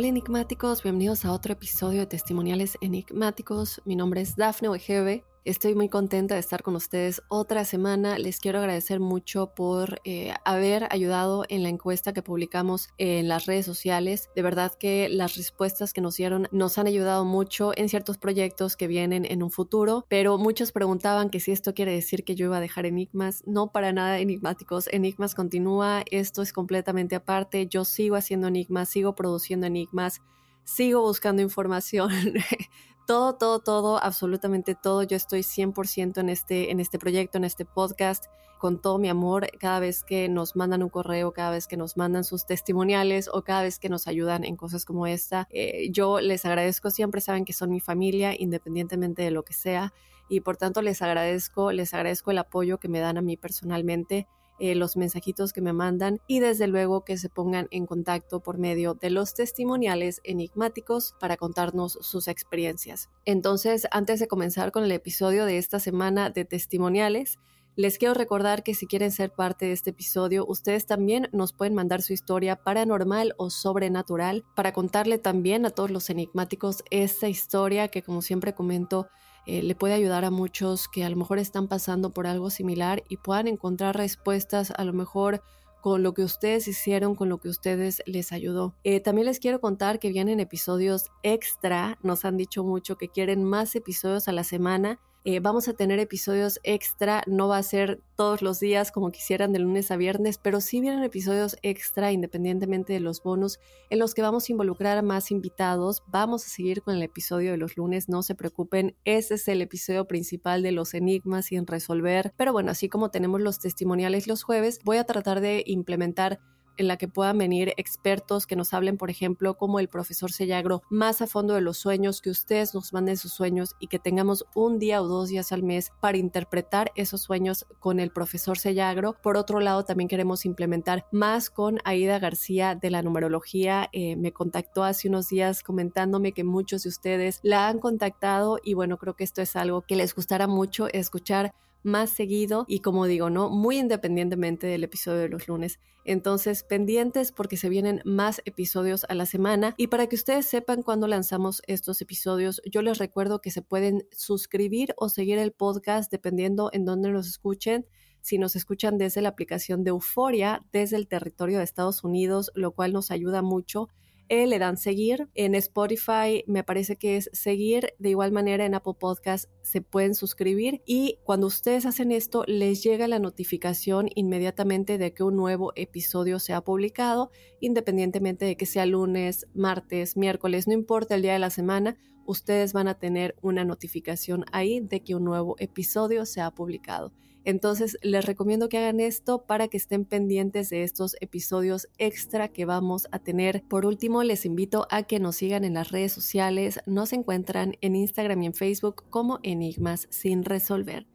Hola enigmáticos, bienvenidos a otro episodio de Testimoniales Enigmáticos. Mi nombre es Dafne Wegebe. Estoy muy contenta de estar con ustedes otra semana. Les quiero agradecer mucho por eh, haber ayudado en la encuesta que publicamos en las redes sociales. De verdad que las respuestas que nos dieron nos han ayudado mucho en ciertos proyectos que vienen en un futuro, pero muchos preguntaban que si esto quiere decir que yo iba a dejar Enigmas. No para nada enigmáticos. Enigmas continúa, esto es completamente aparte. Yo sigo haciendo Enigmas, sigo produciendo Enigmas sigo buscando información. todo, todo, todo, absolutamente todo. Yo estoy 100% en este, en este proyecto, en este podcast, con todo mi amor. Cada vez que nos mandan un correo, cada vez que nos mandan sus testimoniales o cada vez que nos ayudan en cosas como esta, eh, yo les agradezco siempre. Saben que son mi familia, independientemente de lo que sea. Y por tanto les agradezco, les agradezco el apoyo que me dan a mí personalmente eh, los mensajitos que me mandan y desde luego que se pongan en contacto por medio de los testimoniales enigmáticos para contarnos sus experiencias. Entonces, antes de comenzar con el episodio de esta semana de testimoniales, les quiero recordar que si quieren ser parte de este episodio, ustedes también nos pueden mandar su historia paranormal o sobrenatural para contarle también a todos los enigmáticos esta historia que como siempre comento eh, le puede ayudar a muchos que a lo mejor están pasando por algo similar y puedan encontrar respuestas a lo mejor con lo que ustedes hicieron, con lo que ustedes les ayudó. Eh, también les quiero contar que vienen episodios extra, nos han dicho mucho que quieren más episodios a la semana eh, vamos a tener episodios extra, no va a ser todos los días como quisieran de lunes a viernes, pero sí vienen episodios extra independientemente de los bonus en los que vamos a involucrar a más invitados. Vamos a seguir con el episodio de los lunes, no se preocupen, ese es el episodio principal de los enigmas sin resolver. Pero bueno, así como tenemos los testimoniales los jueves, voy a tratar de implementar en la que puedan venir expertos que nos hablen, por ejemplo, como el profesor Sellagro, más a fondo de los sueños, que ustedes nos manden sus sueños y que tengamos un día o dos días al mes para interpretar esos sueños con el profesor Sellagro. Por otro lado, también queremos implementar más con Aida García de la numerología. Eh, me contactó hace unos días comentándome que muchos de ustedes la han contactado y bueno, creo que esto es algo que les gustará mucho escuchar más seguido y como digo, ¿no? Muy independientemente del episodio de los lunes. Entonces, pendientes porque se vienen más episodios a la semana y para que ustedes sepan cuándo lanzamos estos episodios, yo les recuerdo que se pueden suscribir o seguir el podcast dependiendo en dónde nos escuchen si nos escuchan desde la aplicación de Euforia, desde el territorio de Estados Unidos, lo cual nos ayuda mucho eh, le dan seguir. En Spotify me parece que es seguir. De igual manera en Apple Podcast se pueden suscribir y cuando ustedes hacen esto les llega la notificación inmediatamente de que un nuevo episodio se ha publicado, independientemente de que sea lunes, martes, miércoles, no importa el día de la semana, ustedes van a tener una notificación ahí de que un nuevo episodio se ha publicado. Entonces les recomiendo que hagan esto para que estén pendientes de estos episodios extra que vamos a tener. Por último, les invito a que nos sigan en las redes sociales. Nos encuentran en Instagram y en Facebook como Enigmas sin resolver.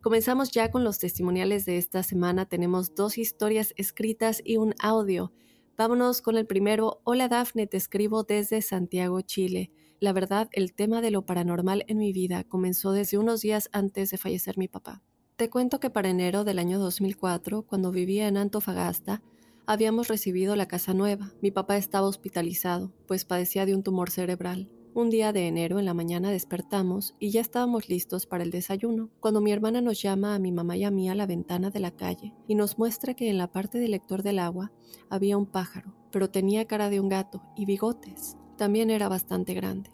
Comenzamos ya con los testimoniales de esta semana. Tenemos dos historias escritas y un audio. Vámonos con el primero. Hola Dafne, te escribo desde Santiago, Chile. La verdad, el tema de lo paranormal en mi vida comenzó desde unos días antes de fallecer mi papá. Te cuento que para enero del año 2004, cuando vivía en Antofagasta, habíamos recibido la casa nueva. Mi papá estaba hospitalizado, pues padecía de un tumor cerebral. Un día de enero en la mañana despertamos y ya estábamos listos para el desayuno, cuando mi hermana nos llama a mi mamá y a mí a la ventana de la calle y nos muestra que en la parte del lector del agua había un pájaro, pero tenía cara de un gato y bigotes. También era bastante grande.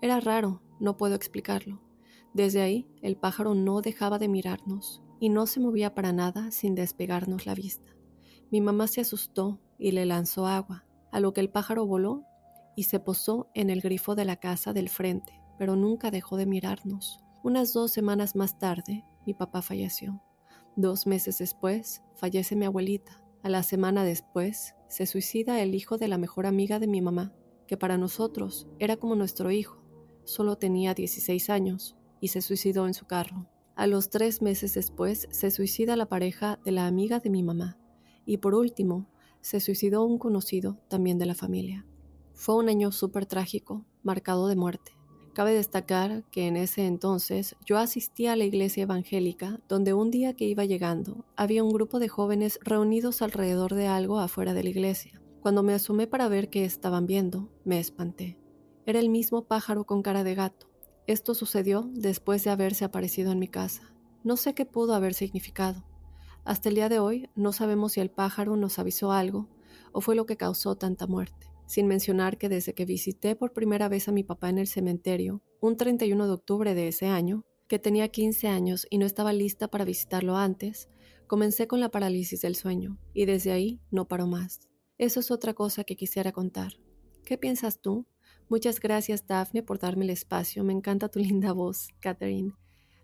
Era raro, no puedo explicarlo. Desde ahí, el pájaro no dejaba de mirarnos y no se movía para nada sin despegarnos la vista. Mi mamá se asustó y le lanzó agua, a lo que el pájaro voló y se posó en el grifo de la casa del frente, pero nunca dejó de mirarnos. Unas dos semanas más tarde, mi papá falleció. Dos meses después, fallece mi abuelita. A la semana después, se suicida el hijo de la mejor amiga de mi mamá, que para nosotros era como nuestro hijo. Solo tenía 16 años y se suicidó en su carro. A los tres meses después, se suicida la pareja de la amiga de mi mamá. Y por último, se suicidó un conocido también de la familia. Fue un año súper trágico, marcado de muerte. Cabe destacar que en ese entonces yo asistía a la iglesia evangélica donde un día que iba llegando había un grupo de jóvenes reunidos alrededor de algo afuera de la iglesia. Cuando me asomé para ver qué estaban viendo, me espanté. Era el mismo pájaro con cara de gato. Esto sucedió después de haberse aparecido en mi casa. No sé qué pudo haber significado. Hasta el día de hoy no sabemos si el pájaro nos avisó algo o fue lo que causó tanta muerte sin mencionar que desde que visité por primera vez a mi papá en el cementerio, un 31 de octubre de ese año, que tenía 15 años y no estaba lista para visitarlo antes, comencé con la parálisis del sueño, y desde ahí no paró más. Eso es otra cosa que quisiera contar. ¿Qué piensas tú? Muchas gracias, Daphne, por darme el espacio. Me encanta tu linda voz, Catherine.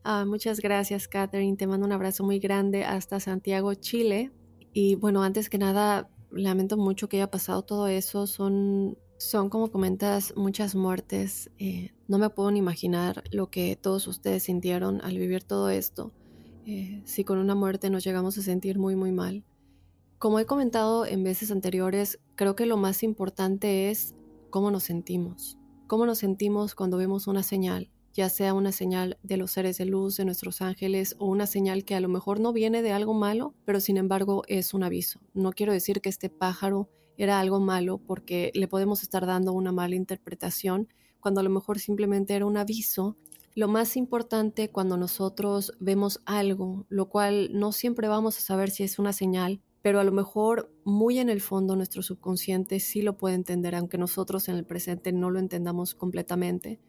Ah, muchas gracias, Catherine. Te mando un abrazo muy grande hasta Santiago, Chile. Y bueno, antes que nada, lamento mucho que haya pasado todo eso. Son, son como comentas, muchas muertes. Eh, no me puedo ni imaginar lo que todos ustedes sintieron al vivir todo esto. Eh, si con una muerte nos llegamos a sentir muy, muy mal. Como he comentado en veces anteriores, creo que lo más importante es cómo nos sentimos. Cómo nos sentimos cuando vemos una señal, ya sea una señal de los seres de luz, de nuestros ángeles, o una señal que a lo mejor no viene de algo malo, pero sin embargo es un aviso. No quiero decir que este pájaro era algo malo porque le podemos estar dando una mala interpretación, cuando a lo mejor simplemente era un aviso. Lo más importante cuando nosotros vemos algo, lo cual no siempre vamos a saber si es una señal, pero a lo mejor muy en el fondo nuestro subconsciente sí lo puede entender, aunque nosotros en el presente no lo entendamos completamente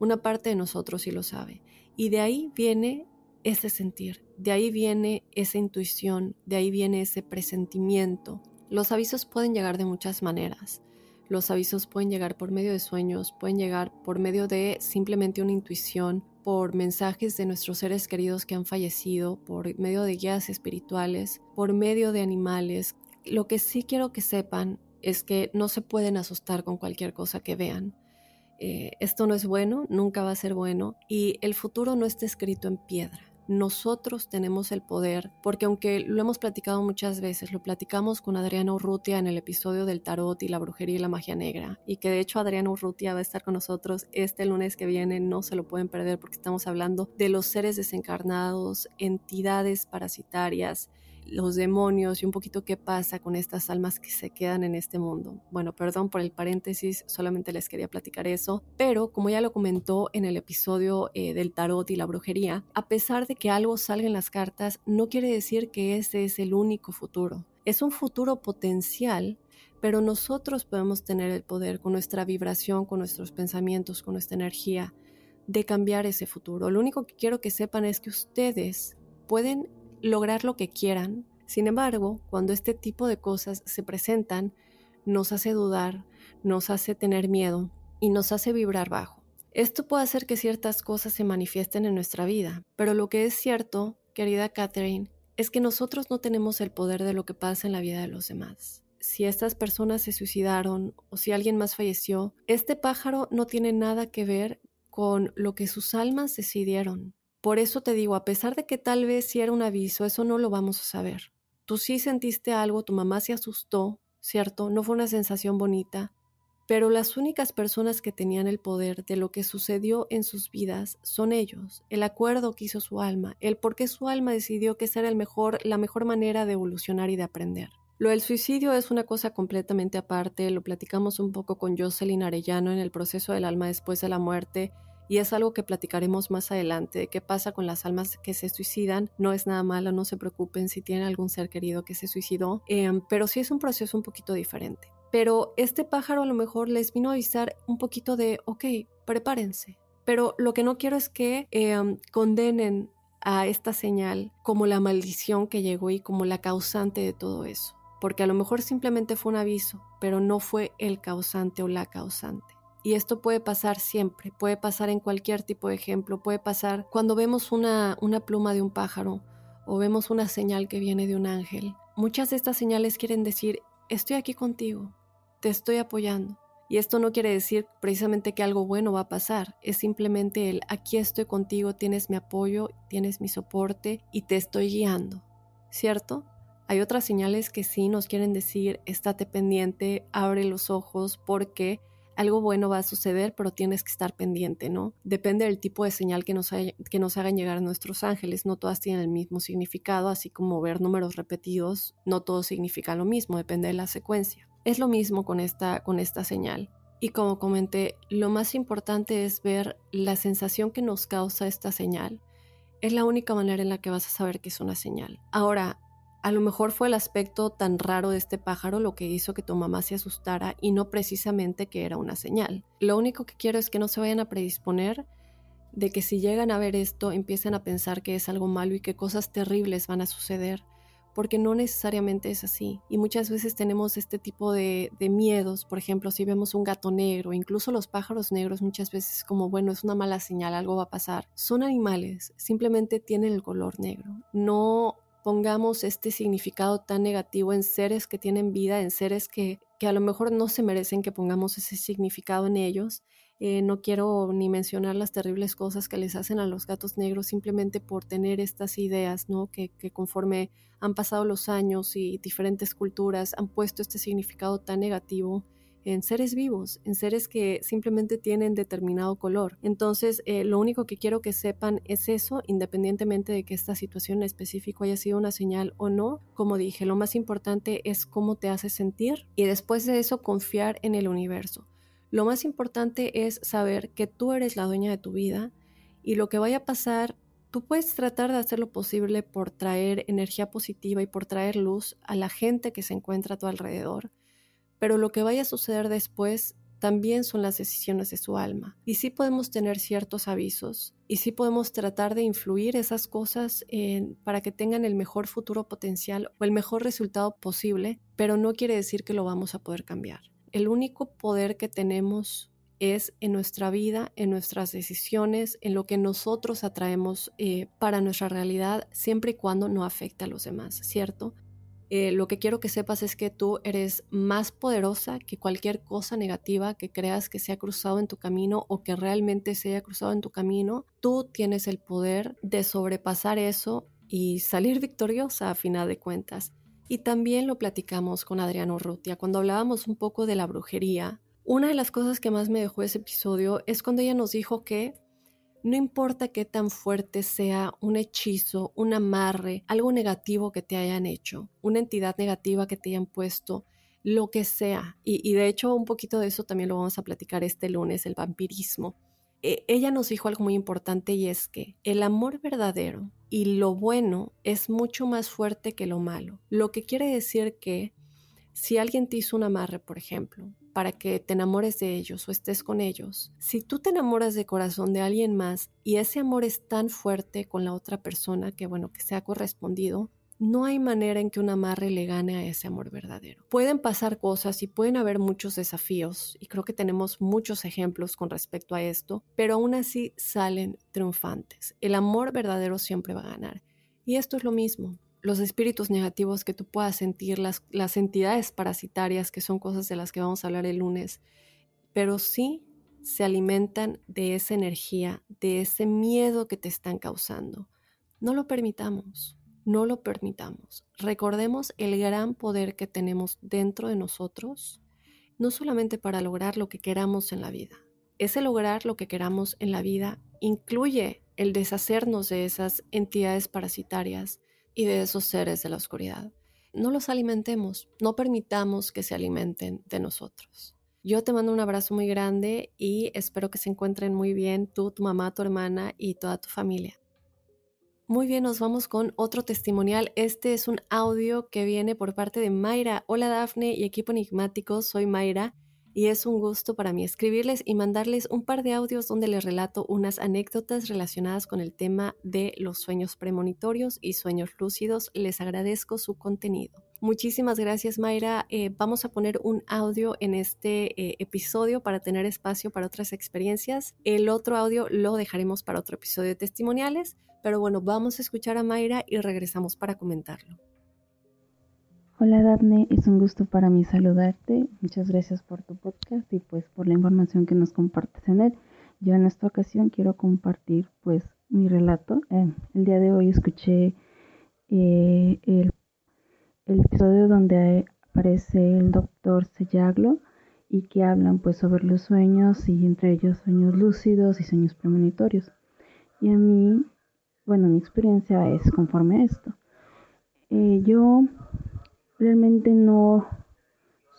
una parte de nosotros sí lo sabe. Y de ahí viene ese sentir, de ahí viene esa intuición, de ahí viene ese presentimiento. Los avisos pueden llegar de muchas maneras. Los avisos pueden llegar por medio de sueños, pueden llegar por medio de simplemente una intuición, por mensajes de nuestros seres queridos que han fallecido, por medio de guías espirituales, por medio de animales. Lo que sí quiero que sepan es que no se pueden asustar con cualquier cosa que vean. Eh, esto no es bueno, nunca va a ser bueno y el futuro no está escrito en piedra. Nosotros tenemos el poder, porque aunque lo hemos platicado muchas veces, lo platicamos con Adriana Urrutia en el episodio del tarot y la brujería y la magia negra, y que de hecho Adriana Urrutia va a estar con nosotros este lunes que viene, no se lo pueden perder porque estamos hablando de los seres desencarnados, entidades parasitarias, los demonios y un poquito qué pasa con estas almas que se quedan en este mundo. Bueno, perdón por el paréntesis, solamente les quería platicar eso, pero como ya lo comentó en el episodio eh, del tarot y la brujería, a pesar de que algo salga en las cartas, no quiere decir que ese es el único futuro. Es un futuro potencial, pero nosotros podemos tener el poder con nuestra vibración, con nuestros pensamientos, con nuestra energía, de cambiar ese futuro. Lo único que quiero que sepan es que ustedes pueden lograr lo que quieran. Sin embargo, cuando este tipo de cosas se presentan, nos hace dudar, nos hace tener miedo y nos hace vibrar bajo. Esto puede hacer que ciertas cosas se manifiesten en nuestra vida, pero lo que es cierto, querida Catherine, es que nosotros no tenemos el poder de lo que pasa en la vida de los demás. Si estas personas se suicidaron o si alguien más falleció, este pájaro no tiene nada que ver con lo que sus almas decidieron. Por eso te digo, a pesar de que tal vez si era un aviso, eso no lo vamos a saber. Tú sí sentiste algo, tu mamá se asustó, ¿cierto? No fue una sensación bonita, pero las únicas personas que tenían el poder de lo que sucedió en sus vidas son ellos, el acuerdo que hizo su alma, el por qué su alma decidió que esa era el mejor, la mejor manera de evolucionar y de aprender. Lo del suicidio es una cosa completamente aparte, lo platicamos un poco con Jocelyn Arellano en el proceso del alma después de la muerte y es algo que platicaremos más adelante, qué pasa con las almas que se suicidan. No es nada malo, no se preocupen si tienen algún ser querido que se suicidó, em, pero sí es un proceso un poquito diferente. Pero este pájaro a lo mejor les vino a avisar un poquito de, ok, prepárense. Pero lo que no quiero es que em, condenen a esta señal como la maldición que llegó y como la causante de todo eso. Porque a lo mejor simplemente fue un aviso, pero no fue el causante o la causante. Y esto puede pasar siempre, puede pasar en cualquier tipo de ejemplo, puede pasar cuando vemos una, una pluma de un pájaro o vemos una señal que viene de un ángel. Muchas de estas señales quieren decir, estoy aquí contigo, te estoy apoyando. Y esto no quiere decir precisamente que algo bueno va a pasar, es simplemente el aquí estoy contigo, tienes mi apoyo, tienes mi soporte y te estoy guiando, ¿cierto? Hay otras señales que sí nos quieren decir, estate pendiente, abre los ojos porque algo bueno va a suceder, pero tienes que estar pendiente, ¿no? Depende del tipo de señal que nos, que nos hagan llegar nuestros ángeles. No todas tienen el mismo significado, así como ver números repetidos, no todo significa lo mismo, depende de la secuencia. Es lo mismo con esta, con esta señal. Y como comenté, lo más importante es ver la sensación que nos causa esta señal. Es la única manera en la que vas a saber que es una señal. Ahora, a lo mejor fue el aspecto tan raro de este pájaro lo que hizo que tu mamá se asustara y no precisamente que era una señal. Lo único que quiero es que no se vayan a predisponer de que si llegan a ver esto empiecen a pensar que es algo malo y que cosas terribles van a suceder, porque no necesariamente es así. Y muchas veces tenemos este tipo de, miedos, por ejemplo, si vemos un gato negro, incluso los pájaros negros muchas veces como, bueno, es una mala señal, algo va a pasar. Son animales, simplemente tienen el color negro. No pongamos este significado tan negativo en seres que tienen vida, en seres que, que a lo mejor no se merecen que pongamos ese significado en ellos. Eh, no quiero ni mencionar las terribles cosas que les hacen a los gatos negros simplemente por tener estas ideas, ¿no? Que, que conforme han pasado los años y diferentes culturas han puesto este significado tan negativo en seres vivos, en seres que simplemente tienen determinado color. Entonces, eh, lo único que quiero que sepan es eso, independientemente de que esta situación en específico haya sido una señal o no. Como dije, lo más importante es cómo te hace sentir y después de eso confiar en el universo. Lo más importante es saber que tú eres la dueña de tu vida y lo que vaya a pasar, tú puedes tratar de hacer lo posible por traer energía positiva y por traer luz a la gente que se encuentra a tu alrededor pero lo que vaya a suceder después también son las decisiones de su alma. Y sí podemos tener ciertos avisos y sí podemos tratar de influir esas cosas para que tengan el mejor futuro potencial o el mejor resultado posible, pero no quiere decir que lo vamos a poder cambiar. El único poder que tenemos es en nuestra vida, en nuestras decisiones, en lo que nosotros atraemos eh, para nuestra realidad, siempre y cuando no afecte a los demás, ¿cierto? Eh, lo que quiero que sepas es que tú eres más poderosa que cualquier cosa negativa que creas que se ha cruzado en tu camino o que realmente se haya cruzado en tu camino. Tú tienes el poder de sobrepasar eso y salir victoriosa a final de cuentas. Y también lo platicamos con Adriano Rutia cuando hablábamos un poco de la brujería. Una de las cosas que más me dejó ese episodio es cuando ella nos dijo que no importa qué tan fuerte sea un hechizo, un amarre, algo negativo que te hayan hecho, una entidad negativa que te hayan puesto, lo que sea. Y, de hecho un poquito de eso también lo vamos a platicar este lunes, el vampirismo. E, ella nos dijo algo muy importante y es que el amor verdadero y lo bueno es mucho más fuerte que lo malo. Lo que quiere decir que si alguien te hizo un amarre, por ejemplo, para que te enamores de ellos o estés con ellos. Si tú te enamoras de corazón de alguien más y ese amor es tan fuerte con la otra persona que bueno, que sea correspondido, no hay manera en que un amarre le gane a ese amor verdadero. Pueden pasar cosas y pueden haber muchos desafíos, y creo que tenemos muchos ejemplos con respecto a esto, pero aún así salen triunfantes. El amor verdadero siempre va a ganar. Y esto es lo mismo los espíritus negativos que tú puedas sentir, las, las entidades parasitarias, que son cosas de las que vamos a hablar el lunes, pero sí se alimentan de esa energía, de ese miedo que te están causando. No lo permitamos, no lo permitamos. Recordemos el gran poder que tenemos dentro de nosotros, no solamente para lograr lo que queramos en la vida. Ese lograr lo que queramos en la vida incluye el deshacernos de esas entidades parasitarias, y de esos seres de la oscuridad. no los alimentemos, no permitamos que se alimenten de nosotros. Yo te mando un abrazo muy grande y espero que se encuentren muy bien tú, tu mamá, tu hermana y toda tu familia. Muy bien, nos vamos con otro testimonial. Este es un audio que viene por parte de Mayra. Hola Dafne y equipo enigmático, soy Mayra y es un gusto para mí escribirles y mandarles un par de audios donde les relato unas anécdotas relacionadas con el tema de los sueños premonitorios y sueños lúcidos. Les agradezco su contenido. Muchísimas gracias Mayra. Eh, vamos a poner un audio en este eh, episodio para tener espacio para otras experiencias. El otro audio lo dejaremos para otro episodio de testimoniales, pero bueno, vamos a escuchar a Mayra y regresamos para comentarlo. Hola Daphne, es un gusto para mí saludarte. Muchas gracias por tu podcast y pues por la información que nos compartes en él. Yo en esta ocasión quiero compartir pues mi relato. Eh, el día de hoy escuché eh, el, el, episodio donde aparece el doctor Sellaglo y que hablan pues sobre los sueños y entre ellos sueños lúcidos y sueños premonitorios. Y a mí, bueno, mi experiencia es conforme a esto. Eh, yo realmente no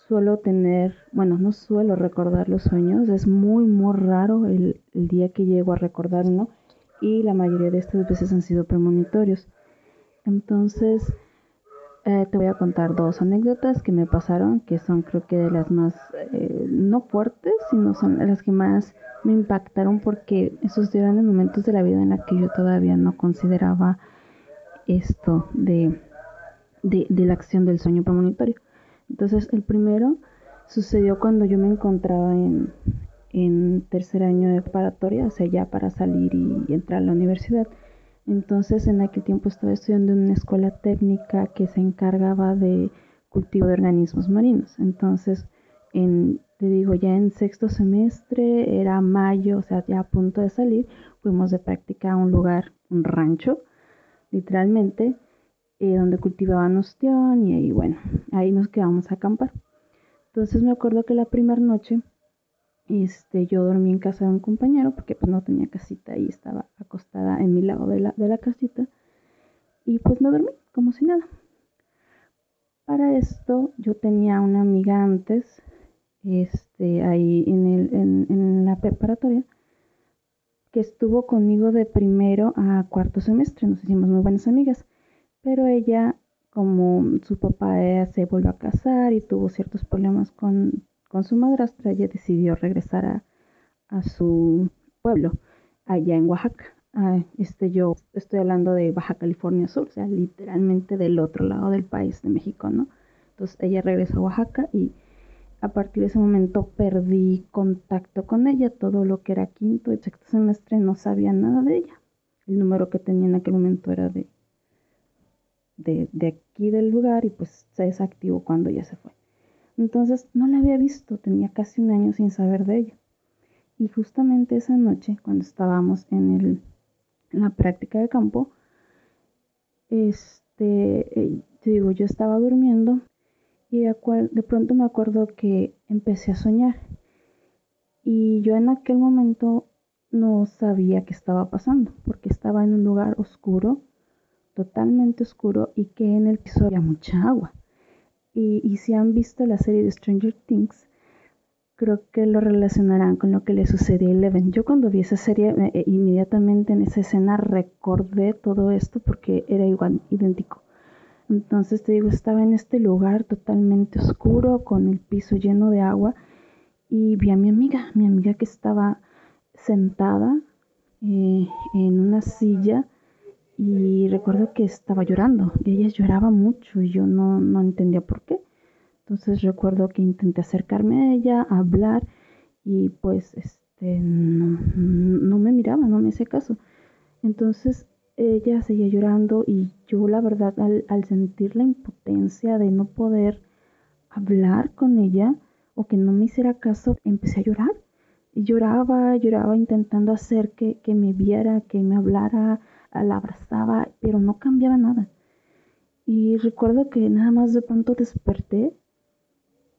suelo tener, bueno, no suelo recordar los sueños, es muy, muy raro el, día que llego a recordar uno y la mayoría de estas veces han sido premonitorios. Entonces, eh, te voy a contar dos anécdotas que me pasaron, que son creo que de las más, eh, no fuertes, sino son las que más me impactaron porque eran en momentos de la vida en la que yo todavía no consideraba esto de de, la acción del sueño premonitorio. Entonces, el primero sucedió cuando yo me encontraba en, en tercer año de preparatoria, o sea, ya para salir y, entrar a la universidad. Entonces, en aquel tiempo estaba estudiando en una escuela técnica que se encargaba de cultivo de organismos marinos. Entonces, en, te digo, ya en sexto semestre, era mayo, o sea, ya a punto de salir, fuimos de práctica a un lugar, un rancho, literalmente, eh, donde cultivaban ostión y ahí, bueno, ahí nos quedamos a acampar. Entonces me acuerdo que la primera noche este, yo dormí en casa de un compañero porque pues no tenía casita y estaba acostada en mi lado de la, de la casita y pues me dormí como si nada. Para esto yo tenía una amiga antes, este, ahí en, el, en, en la preparatoria, que estuvo conmigo de primero a cuarto semestre, nos hicimos muy buenas amigas. Pero ella, como su papá se volvió a casar y tuvo ciertos problemas con, su madrastra, ella decidió regresar a, a su pueblo, allá en Oaxaca. Ah, este, yo estoy hablando de Baja California Sur, o sea, literalmente del otro lado del país de México, ¿no? Entonces ella regresó a Oaxaca y a partir de ese momento perdí contacto con ella. Todo lo que era quinto y sexto semestre no sabía nada de ella. El número que tenía en aquel momento era de de, aquí del lugar y pues se desactivó cuando ya se fue. Entonces no la había visto, tenía casi un año sin saber de ella. Y justamente esa noche, cuando estábamos en, el, la práctica de campo, este, eh, digo, yo estaba durmiendo y de, de pronto me acuerdo que empecé a soñar. Y yo en aquel momento no sabía qué estaba pasando, porque estaba en un lugar oscuro totalmente oscuro y que en el piso había mucha agua. Y, si han visto la serie de Stranger Things, creo que lo relacionarán con lo que le sucedió a Eleven. Yo cuando vi esa serie, eh, inmediatamente en esa escena recordé todo esto porque era igual, idéntico. Entonces te digo, estaba en este lugar totalmente oscuro, con el piso lleno de agua, y vi a mi amiga, mi amiga que estaba sentada eh, en una silla y recuerdo que estaba llorando. Ella lloraba mucho y yo no, no entendía por qué. Entonces recuerdo que intenté acercarme a ella, hablar y pues este, no, no me miraba, no me hacía caso. Entonces ella seguía llorando y yo la verdad al, al, sentir la impotencia de no poder hablar con ella o que no me hiciera caso, empecé a llorar. Y lloraba, lloraba intentando hacer que, que me viera, que me hablara, la abrazaba, pero no cambiaba nada. Y recuerdo que nada más de pronto desperté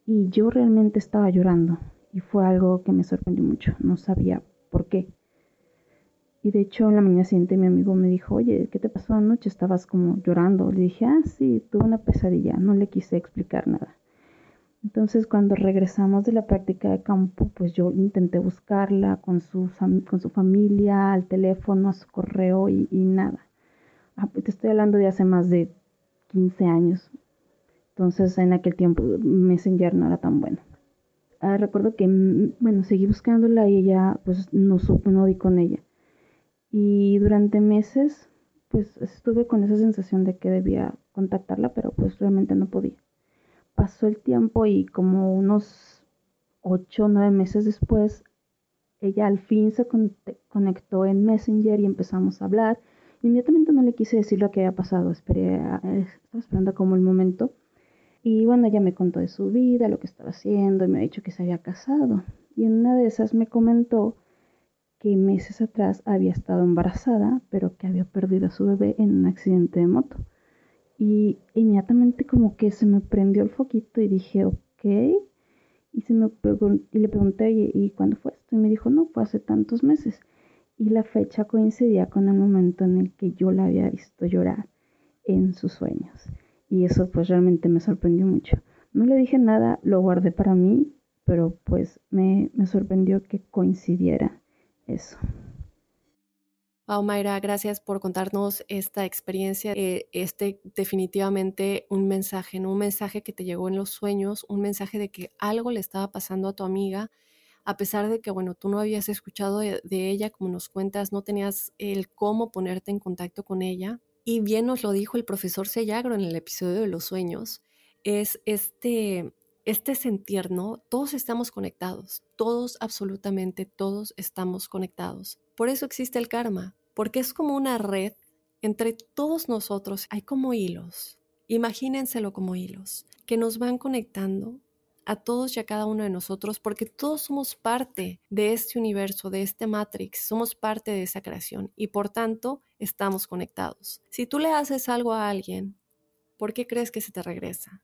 y yo realmente estaba llorando. Y fue algo que me sorprendió mucho, no sabía por qué. Y de hecho, en la mañana siguiente mi amigo me dijo, oye, ¿qué te pasó anoche? Estabas como llorando. Le dije, ah, sí, tuve una pesadilla. No le quise explicar nada. Entonces, cuando regresamos de la práctica de campo, pues yo intenté buscarla con su, con su familia, al teléfono, a su correo y, nada. Ah, te estoy hablando de hace más de 15 años. Entonces, en aquel tiempo Messenger no era tan bueno. Ah, recuerdo que, mm, bueno, seguí buscándola y ella, pues no supe, no di con ella. Y durante meses, pues estuve con esa sensación de que debía contactarla, pero pues realmente no podía. Pasó el tiempo y como unos ocho o nueve meses después, ella al fin se conectó en Messenger y empezamos a hablar. Inmediatamente no le quise decir lo que había pasado, esperé estaba esperando como el momento. Y bueno, ella me contó de su vida, lo que estaba haciendo, y me ha dicho que se había casado. Y en una de esas me comentó que meses atrás había estado embarazada, pero que había perdido a su bebé en un accidente de moto. Y inmediatamente como que se me prendió el foquito y dije, ok. Y, se me y le pregunté, ¿y cuándo fue esto? Y me dijo, no, fue hace tantos meses. Y la fecha coincidía con el momento en el que yo la había visto llorar en sus sueños. Y eso pues realmente me sorprendió mucho. No le dije nada, lo guardé para mí, pero pues me, me sorprendió que coincidiera eso. Wow, Mayra, gracias por contarnos esta experiencia. Eh, este definitivamente un mensaje, ¿no? Un mensaje que te llegó en los sueños, un mensaje de que algo le estaba pasando a tu amiga, a pesar de que, bueno, tú no habías escuchado de, ella, como nos cuentas, no tenías el cómo ponerte en contacto con ella. Y bien nos lo dijo el profesor Sellagro en el episodio de los sueños, es este, este sentir, ¿no? Todos estamos conectados, todos, absolutamente todos estamos conectados. Por eso existe el karma, porque es como una red entre todos nosotros. Hay como hilos, imagínenselo como hilos, que nos van conectando a todos y a cada uno de nosotros, porque todos somos parte de este universo, de este Matrix, somos parte de esa creación y por tanto estamos conectados. Si tú le haces algo a alguien, ¿por qué crees que se te regresa?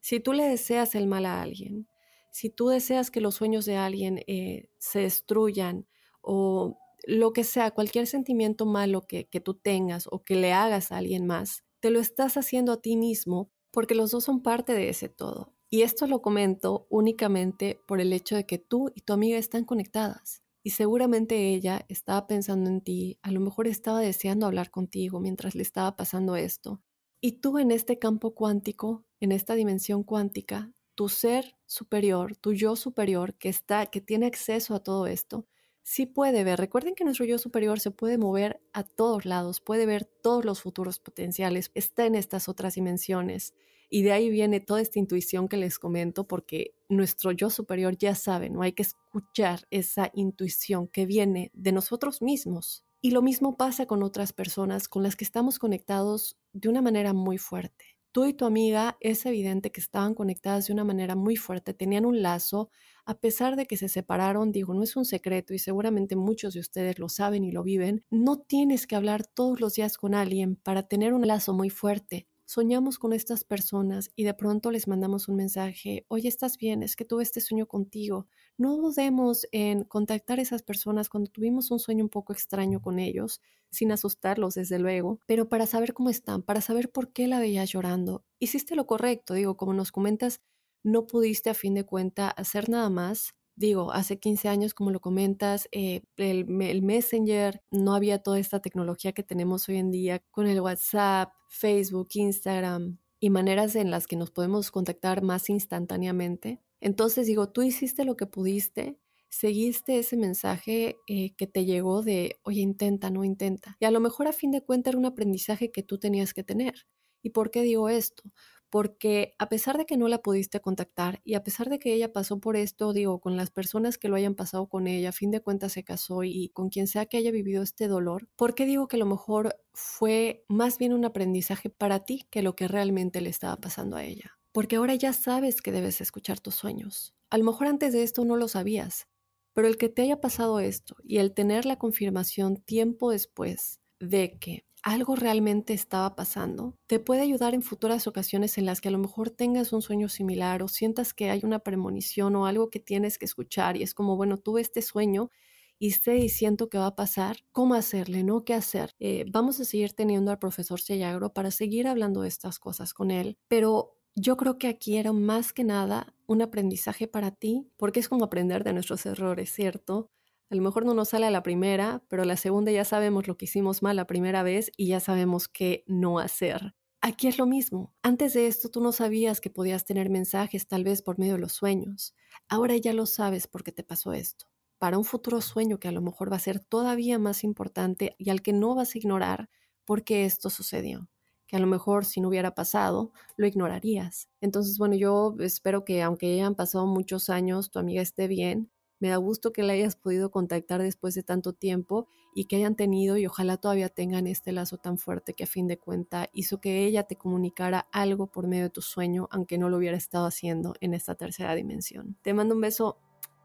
Si tú le deseas el mal a alguien, si tú deseas que los sueños de alguien eh, se destruyan o lo que sea, cualquier sentimiento malo que, que tú tengas o que le hagas a alguien más, te lo estás haciendo a ti mismo porque los dos son parte de ese todo. Y esto lo comento únicamente por el hecho de que tú y tu amiga están conectadas. Y seguramente ella estaba pensando en ti, a lo mejor estaba deseando hablar contigo mientras le estaba pasando esto. Y tú en este campo cuántico, en esta dimensión cuántica, tu ser superior, tu yo superior que está que tiene acceso a todo esto, sí puede ver. Recuerden que nuestro yo superior se puede mover a todos lados, puede ver todos los futuros potenciales, está en estas otras dimensiones. Y de ahí viene toda esta intuición que les comento, porque nuestro yo superior ya sabe, no hay que escuchar esa intuición que viene de nosotros mismos. Y lo mismo pasa con otras personas con las que estamos conectados de una manera muy fuerte. Tú y tu amiga es evidente que estaban conectadas de una manera muy fuerte, tenían un lazo, a pesar de que se separaron, digo, no es un secreto y seguramente muchos de ustedes lo saben y lo viven, no tienes que hablar todos los días con alguien para tener un lazo muy fuerte. Soñamos con estas personas y de pronto les mandamos un mensaje, oye, ¿estás bien? Es que tuve este sueño contigo. No dudemos en contactar a esas personas cuando tuvimos un sueño un poco extraño con ellos, sin asustarlos desde luego, pero para saber cómo están, para saber por qué la veías llorando. Hiciste lo correcto, digo, como nos comentas, no pudiste a fin de cuenta hacer nada más. Digo, hace 15 años, como lo comentas, eh, el, Messenger, no había toda esta tecnología que tenemos hoy en día con el WhatsApp, Facebook, Instagram y maneras en las que nos podemos contactar más instantáneamente. Entonces digo, tú hiciste lo que pudiste, seguiste ese mensaje eh, que te llegó de, oye, intenta, no intenta. Y a lo mejor a fin de cuentas era un aprendizaje que tú tenías que tener. ¿Y por qué digo esto? Porque a pesar de que no la pudiste contactar y a pesar de que ella pasó por esto, digo, con las personas que lo hayan pasado con ella, a fin de cuentas se casó y con quien sea que haya vivido este dolor, ¿por qué digo que a lo mejor fue más bien un aprendizaje para ti que lo que realmente le estaba pasando a ella? Porque ahora ya sabes que debes escuchar tus sueños. A lo mejor antes de esto no lo sabías, pero el que te haya pasado esto y el tener la confirmación tiempo después de que algo realmente estaba pasando, te puede ayudar en futuras ocasiones en las que a lo mejor tengas un sueño similar o sientas que hay una premonición o algo que tienes que escuchar y es como, bueno, tuve este sueño y sé y siento que va a pasar, ¿cómo hacerle? ¿No? ¿Qué hacer? Eh, vamos a seguir teniendo al profesor Sellagro para seguir hablando de estas cosas con él, pero yo creo que aquí era más que nada un aprendizaje para ti, porque es como aprender de nuestros errores, ¿cierto? A lo mejor no nos sale la primera, pero la segunda ya sabemos lo que hicimos mal la primera vez y ya sabemos qué no hacer. Aquí es lo mismo. Antes de esto tú no sabías que podías tener mensajes tal vez por medio de los sueños. Ahora ya lo sabes porque te pasó esto. Para un futuro sueño que a lo mejor va a ser todavía más importante y al que no vas a ignorar porque esto sucedió que a lo mejor si no hubiera pasado, lo ignorarías. Entonces, bueno, yo espero que aunque hayan pasado muchos años, tu amiga esté bien. Me da gusto que la hayas podido contactar después de tanto tiempo y que hayan tenido y ojalá todavía tengan este lazo tan fuerte que a fin de cuenta hizo que ella te comunicara algo por medio de tu sueño, aunque no lo hubiera estado haciendo en esta tercera dimensión. Te mando un beso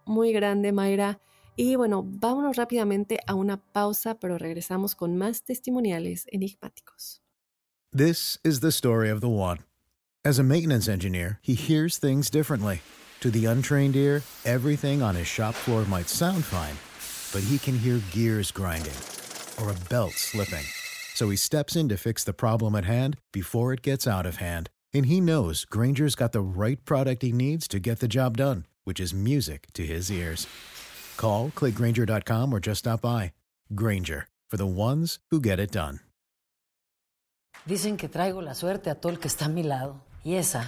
muy grande, Mayra. Y bueno, vámonos rápidamente a una pausa, pero regresamos con más testimoniales enigmáticos. This is the story of the one. As a maintenance engineer, he hears things differently. To the untrained ear, everything on his shop floor might sound fine, but he can hear gears grinding or a belt slipping. So he steps in to fix the problem at hand before it gets out of hand. And he knows Granger's got the right product he needs to get the job done, which is music to his ears. Call, clickgranger.com, or just stop by. Granger, for the ones who get it done. Dicen que traigo la suerte a todo el que está a mi lado. Y esa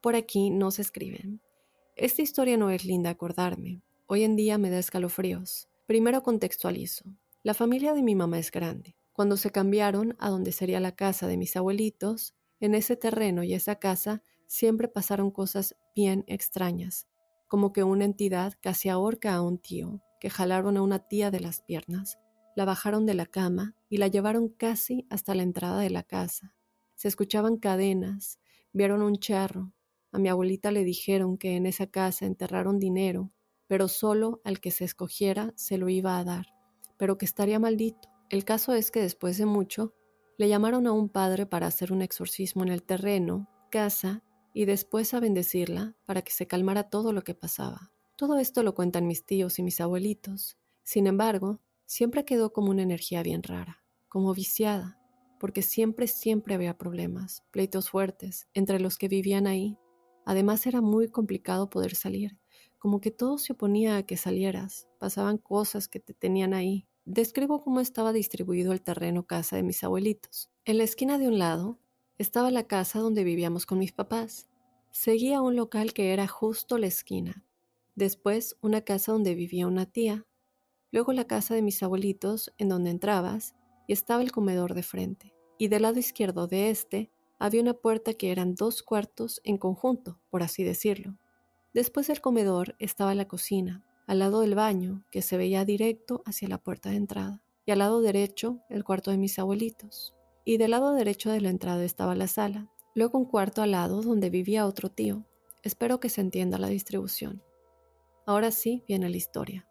Por aquí nos escriben. Esta historia no es linda acordarme. Hoy en día me da escalofríos. Primero contextualizo. La familia de mi mamá es grande. Cuando se cambiaron a donde sería la casa de mis abuelitos, en ese terreno y esa casa siempre pasaron cosas bien extrañas, como que una entidad casi ahorca a un tío, que jalaron a una tía de las piernas, la bajaron de la cama y la llevaron casi hasta la entrada de la casa. Se escuchaban cadenas, vieron un charro. A mi abuelita le dijeron que en esa casa enterraron dinero, pero solo al que se escogiera se lo iba a dar, pero que estaría maldito. El caso es que después de mucho, le llamaron a un padre para hacer un exorcismo en el terreno, casa, y después a bendecirla para que se calmara todo lo que pasaba. Todo esto lo cuentan mis tíos y mis abuelitos. Sin embargo, siempre quedó como una energía bien rara, como viciada porque siempre, siempre había problemas, pleitos fuertes entre los que vivían ahí. Además era muy complicado poder salir, como que todo se oponía a que salieras, pasaban cosas que te tenían ahí. Describo cómo estaba distribuido el terreno casa de mis abuelitos. En la esquina de un lado estaba la casa donde vivíamos con mis papás. Seguía un local que era justo la esquina. Después una casa donde vivía una tía. Luego la casa de mis abuelitos, en donde entrabas, y estaba el comedor de frente, y del lado izquierdo de este había una puerta que eran dos cuartos en conjunto, por así decirlo. Después del comedor estaba la cocina, al lado del baño, que se veía directo hacia la puerta de entrada, y al lado derecho el cuarto de mis abuelitos, y del lado derecho de la entrada estaba la sala, luego un cuarto al lado donde vivía otro tío. Espero que se entienda la distribución. Ahora sí viene la historia.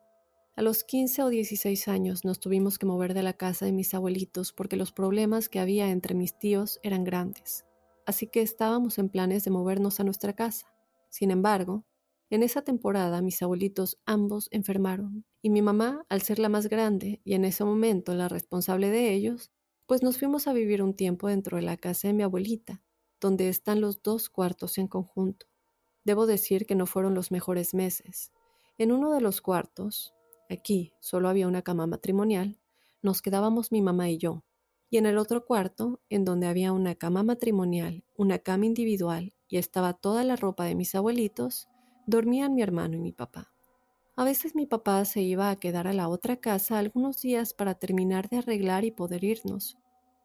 A los 15 o 16 años nos tuvimos que mover de la casa de mis abuelitos porque los problemas que había entre mis tíos eran grandes. Así que estábamos en planes de movernos a nuestra casa. Sin embargo, en esa temporada mis abuelitos ambos enfermaron y mi mamá, al ser la más grande y en ese momento la responsable de ellos, pues nos fuimos a vivir un tiempo dentro de la casa de mi abuelita, donde están los dos cuartos en conjunto. Debo decir que no fueron los mejores meses. En uno de los cuartos, Aquí solo había una cama matrimonial, nos quedábamos mi mamá y yo, y en el otro cuarto, en donde había una cama matrimonial, una cama individual y estaba toda la ropa de mis abuelitos, dormían mi hermano y mi papá. A veces mi papá se iba a quedar a la otra casa algunos días para terminar de arreglar y poder irnos,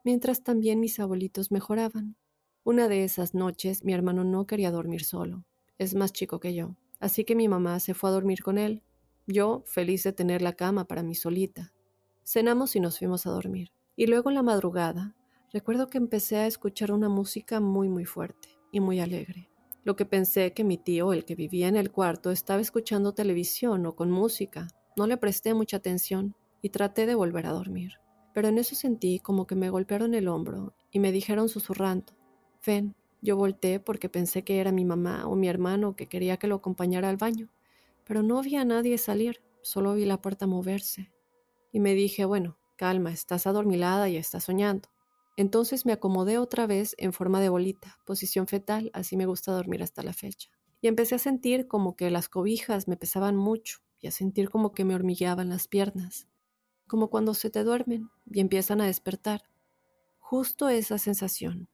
mientras también mis abuelitos mejoraban. Una de esas noches mi hermano no quería dormir solo, es más chico que yo, así que mi mamá se fue a dormir con él Yo feliz de tener la cama para mí solita. Cenamos y nos fuimos a dormir. Y luego en la madrugada, recuerdo que empecé a escuchar una música muy muy fuerte y muy alegre. Lo que pensé que mi tío, el que vivía en el cuarto, estaba escuchando televisión o con música. No le presté mucha atención y traté de volver a dormir. Pero en eso sentí como que me golpearon el hombro y me dijeron susurrando, ven, yo volteé porque pensé que era mi mamá o mi hermano que quería que lo acompañara al baño, pero no vi a nadie salir, solo vi la puerta moverse. Y me dije, bueno, calma, estás adormilada y estás soñando. Entonces me acomodé otra vez en forma de bolita, posición fetal, así me gusta dormir hasta la fecha. Y empecé a sentir como que las cobijas me pesaban mucho y a sentir como que me hormigueaban las piernas, como cuando se te duermen y empiezan a despertar. Justo esa sensación,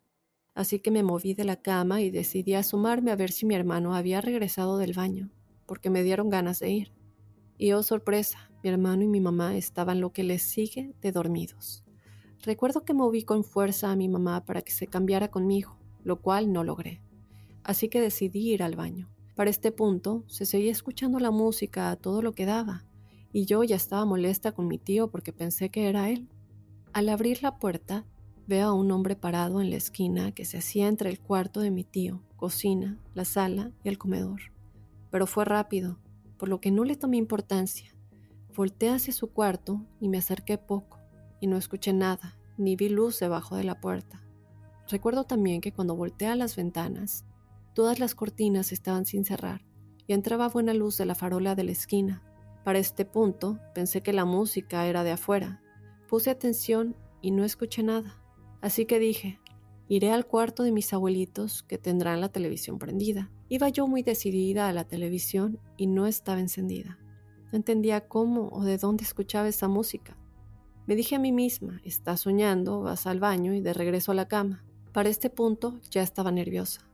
Así que me moví de la cama y decidí asomarme a ver si mi hermano había regresado del baño, porque me dieron ganas de ir. Y oh sorpresa, mi hermano y mi mamá estaban lo que les sigue de dormidos. Recuerdo que moví con fuerza a mi mamá para que se cambiara conmigo, lo cual no logré. Así que decidí ir al baño. Para este punto se seguía escuchando la música a todo lo que daba, y yo ya estaba molesta con mi tío porque pensé que era él. Al abrir la puerta, Veo a un hombre parado en la esquina que se hacía entre el cuarto de mi tío, cocina, la sala y el comedor. Pero fue rápido, por lo que no le tomé importancia. Volté hacia su cuarto y me acerqué poco, y no escuché nada, ni vi luz debajo de la puerta. Recuerdo también que cuando volteé a las ventanas, todas las cortinas estaban sin cerrar, y entraba buena luz de la farola de la esquina. Para este punto pensé que la música era de afuera. Puse atención y no escuché nada. Así que dije, iré al cuarto de mis abuelitos que tendrán la televisión prendida. Iba yo muy decidida a la televisión y no estaba encendida. No entendía cómo o de dónde escuchaba esa música. Me dije a mí misma, estás soñando, vas al baño y de regreso a la cama. Para este punto ya estaba nerviosa.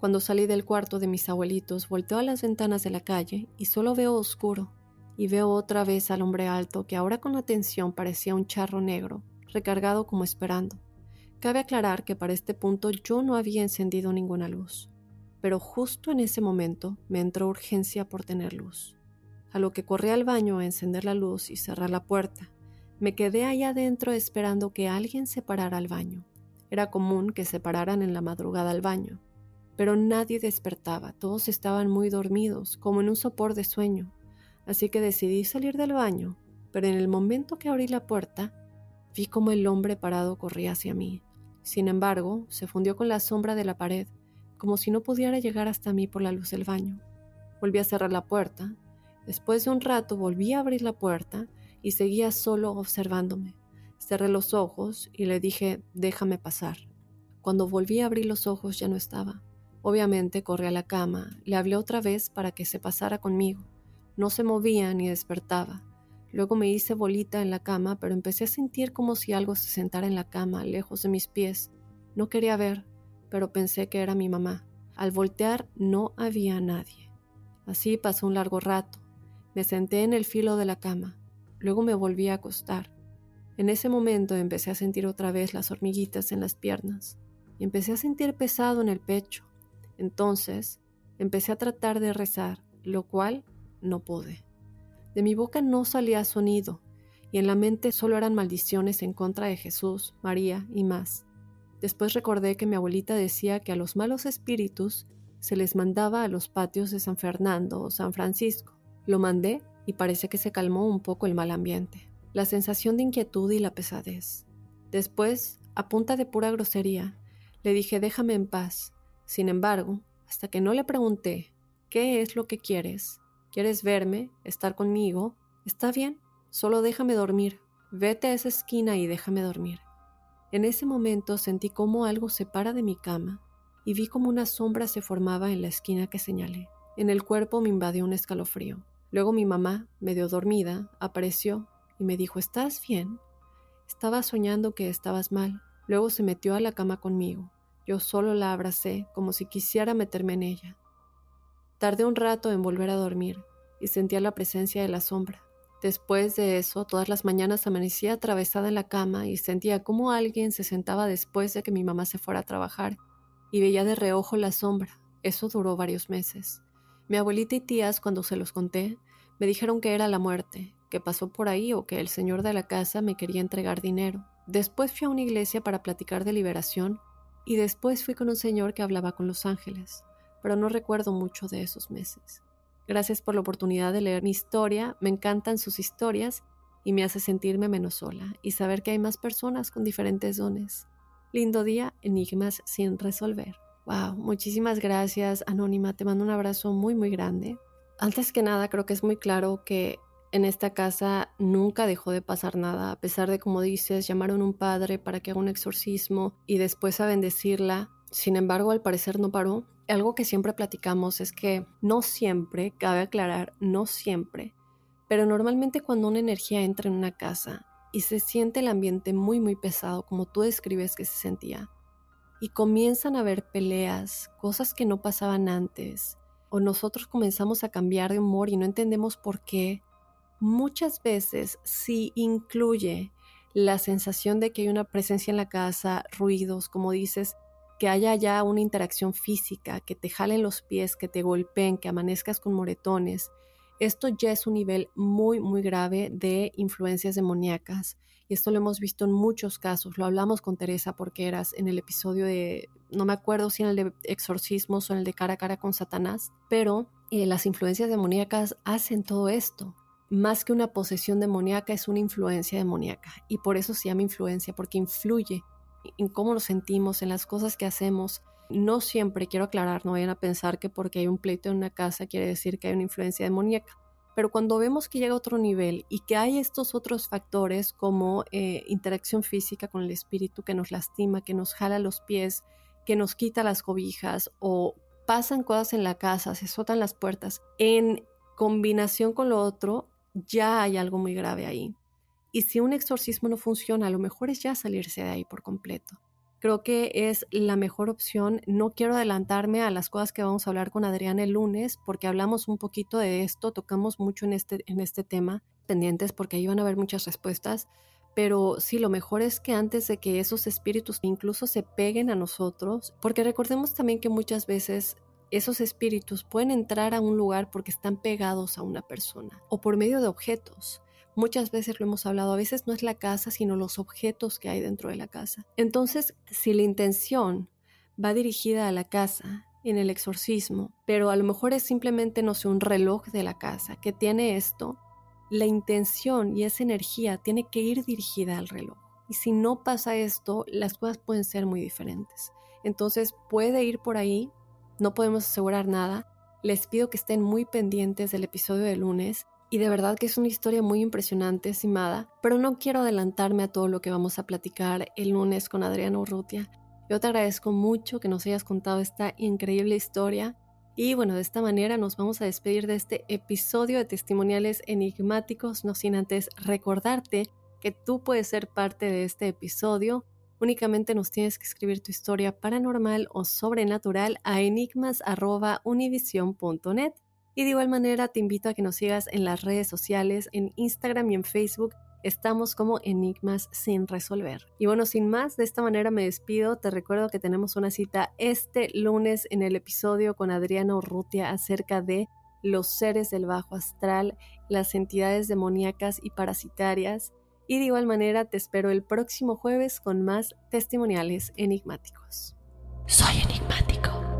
Cuando salí del cuarto de mis abuelitos, volteo a las ventanas de la calle y solo veo oscuro. Y veo otra vez al hombre alto que ahora con atención parecía un charro negro, recargado como esperando. Cabe aclarar que para este punto yo no había encendido ninguna luz, pero justo en ese momento me entró urgencia por tener luz. A lo que corrí al baño a encender la luz y cerrar la puerta. Me quedé ahí adentro esperando que alguien se parara al baño. Era común que se pararan en la madrugada al baño, pero nadie despertaba, todos estaban muy dormidos, como en un sopor de sueño. Así que decidí salir del baño, pero en el momento que abrí la puerta, vi como el hombre parado corría hacia mí. Sin embargo, se fundió con la sombra de la pared, como si no pudiera llegar hasta mí por la luz del baño. Volví a cerrar la puerta. Después de un rato volví a abrir la puerta y seguía solo observándome. Cerré los ojos y le dije, déjame pasar. Cuando volví a abrir los ojos ya no estaba. Obviamente corrí a la cama, le hablé otra vez para que se pasara conmigo. No se movía ni despertaba. Luego me hice bolita en la cama, pero empecé a sentir como si algo se sentara en la cama, lejos de mis pies. No quería ver, pero pensé que era mi mamá. Al voltear no había nadie. Así pasó un largo rato. Me senté en el filo de la cama. Luego me volví a acostar. En ese momento empecé a sentir otra vez las hormiguitas en las piernas y empecé a sentir pesado en el pecho. Entonces empecé a tratar de rezar, lo cual no pude. De mi boca no salía sonido, y en la mente solo eran maldiciones en contra de Jesús, María y más. Después recordé que mi abuelita decía que a los malos espíritus se les mandaba a los patios de San Fernando o San Francisco. Lo mandé y parece que se calmó un poco el mal ambiente, la sensación de inquietud y la pesadez. Después, a punta de pura grosería, le dije déjame en paz. Sin embargo, hasta que no le pregunté ¿qué es lo que quieres? ¿Quieres verme? ¿Estar conmigo? Está bien, solo déjame dormir. Vete a esa esquina y déjame dormir. En ese momento sentí como algo se para de mi cama y vi como una sombra se formaba en la esquina que señalé. En el cuerpo me invadió un escalofrío. Luego mi mamá, medio dormida, apareció y me dijo, ¿estás bien? Estaba soñando que estabas mal. Luego se metió a la cama conmigo. Yo solo la abracé como si quisiera meterme en ella. Tardé un rato en volver a dormir y sentía la presencia de la sombra. Después de eso, todas las mañanas amanecía atravesada en la cama y sentía como alguien se sentaba después de que mi mamá se fuera a trabajar y veía de reojo la sombra. Eso duró varios meses. Mi abuelita y tías, cuando se los conté, Me dijeron que era la muerte, que pasó por ahí o que el señor de la casa me quería entregar dinero. Después fui a una iglesia para platicar de liberación y después fui con un señor que hablaba con los ángeles, pero no recuerdo mucho de esos meses. Gracias por la oportunidad de leer mi historia, me encantan sus historias y me hace sentirme menos sola y saber que hay más personas con diferentes dones. Lindo día, enigmas sin resolver. Wow, muchísimas gracias, Anónima, te mando un abrazo muy muy grande. Antes que nada, creo que es muy claro que en esta casa nunca dejó de pasar nada, a pesar de, como dices, llamaron un padre para que haga un exorcismo y después a bendecirla. Sin embargo, al parecer no paró. Algo que siempre platicamos es que no siempre, cabe aclarar, no siempre, pero normalmente cuando una energía entra en una casa y se siente el ambiente muy muy pesado, como tú describes que se sentía, y comienzan a haber peleas, cosas que no pasaban antes, o nosotros comenzamos a cambiar de humor y no entendemos por qué, muchas veces sí incluye la sensación de que hay una presencia en la casa, ruidos, como dices, que haya ya una interacción física, que te jalen los pies, que te golpeen, que amanezcas con moretones. Esto ya es un nivel muy, muy grave de influencias demoníacas. Y esto lo hemos visto en muchos casos. Lo hablamos con Teresa porque eras en el episodio de, no me acuerdo si en el de exorcismos o en el de cara a cara con Satanás, pero eh, las influencias demoníacas hacen todo esto más que una posesión demoníaca, es una influencia demoníaca. Y por eso se llama influencia, porque influye en cómo nos sentimos, en las cosas que hacemos. No siempre, quiero aclarar, no vayan a pensar que porque hay un pleito en una casa quiere decir que hay una influencia demoníaca. Pero cuando vemos que llega a otro nivel y que hay estos otros factores como eh, interacción física con el espíritu que nos lastima, que nos jala los pies, que nos quita las cobijas o pasan cosas en la casa, se azotan las puertas, en combinación con lo otro, ya hay algo muy grave ahí. Y si un exorcismo no funciona, lo mejor es ya salirse de ahí por completo. Creo que es la mejor opción. No quiero adelantarme a las cosas que vamos a hablar con Adrián el lunes, porque hablamos un poquito de esto, tocamos mucho en este, en este tema, pendientes porque ahí van a haber muchas respuestas. Pero sí, lo mejor es que antes de que esos espíritus incluso se peguen a nosotros, porque recordemos también que muchas veces esos espíritus pueden entrar a un lugar porque están pegados a una persona o por medio de objetos. Muchas veces lo hemos hablado, a veces no es la casa, sino los objetos que hay dentro de la casa. Entonces, si la intención va dirigida a la casa en el exorcismo, pero a lo mejor es simplemente, no sé, un reloj de la casa que tiene esto, la intención y esa energía tiene que ir dirigida al reloj. Y si no pasa esto, las cosas pueden ser muy diferentes. Entonces puede ir por ahí, no podemos asegurar nada. Les pido que estén muy pendientes del episodio de lunes y de verdad que es una historia muy impresionante, estimada, pero no quiero adelantarme a todo lo que vamos a platicar el lunes con Adriana Urrutia. Yo te agradezco mucho que nos hayas contado esta increíble historia y bueno, de esta manera nos vamos a despedir de este episodio de testimoniales enigmáticos, no sin antes recordarte que tú puedes ser parte de este episodio Únicamente nos tienes que escribir tu historia paranormal o sobrenatural a enigmas.univision.net. Y de igual manera te invito a que nos sigas en las redes sociales, en Instagram y en Facebook. Estamos como Enigmas sin resolver. Y bueno, sin más, de esta manera me despido. Te recuerdo que tenemos una cita este lunes en el episodio con Adriana Urrutia acerca de los seres del bajo astral, las entidades demoníacas y parasitarias y de igual manera te espero el próximo jueves con más testimoniales enigmáticos. Soy enigmático.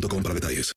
Boost para detalles.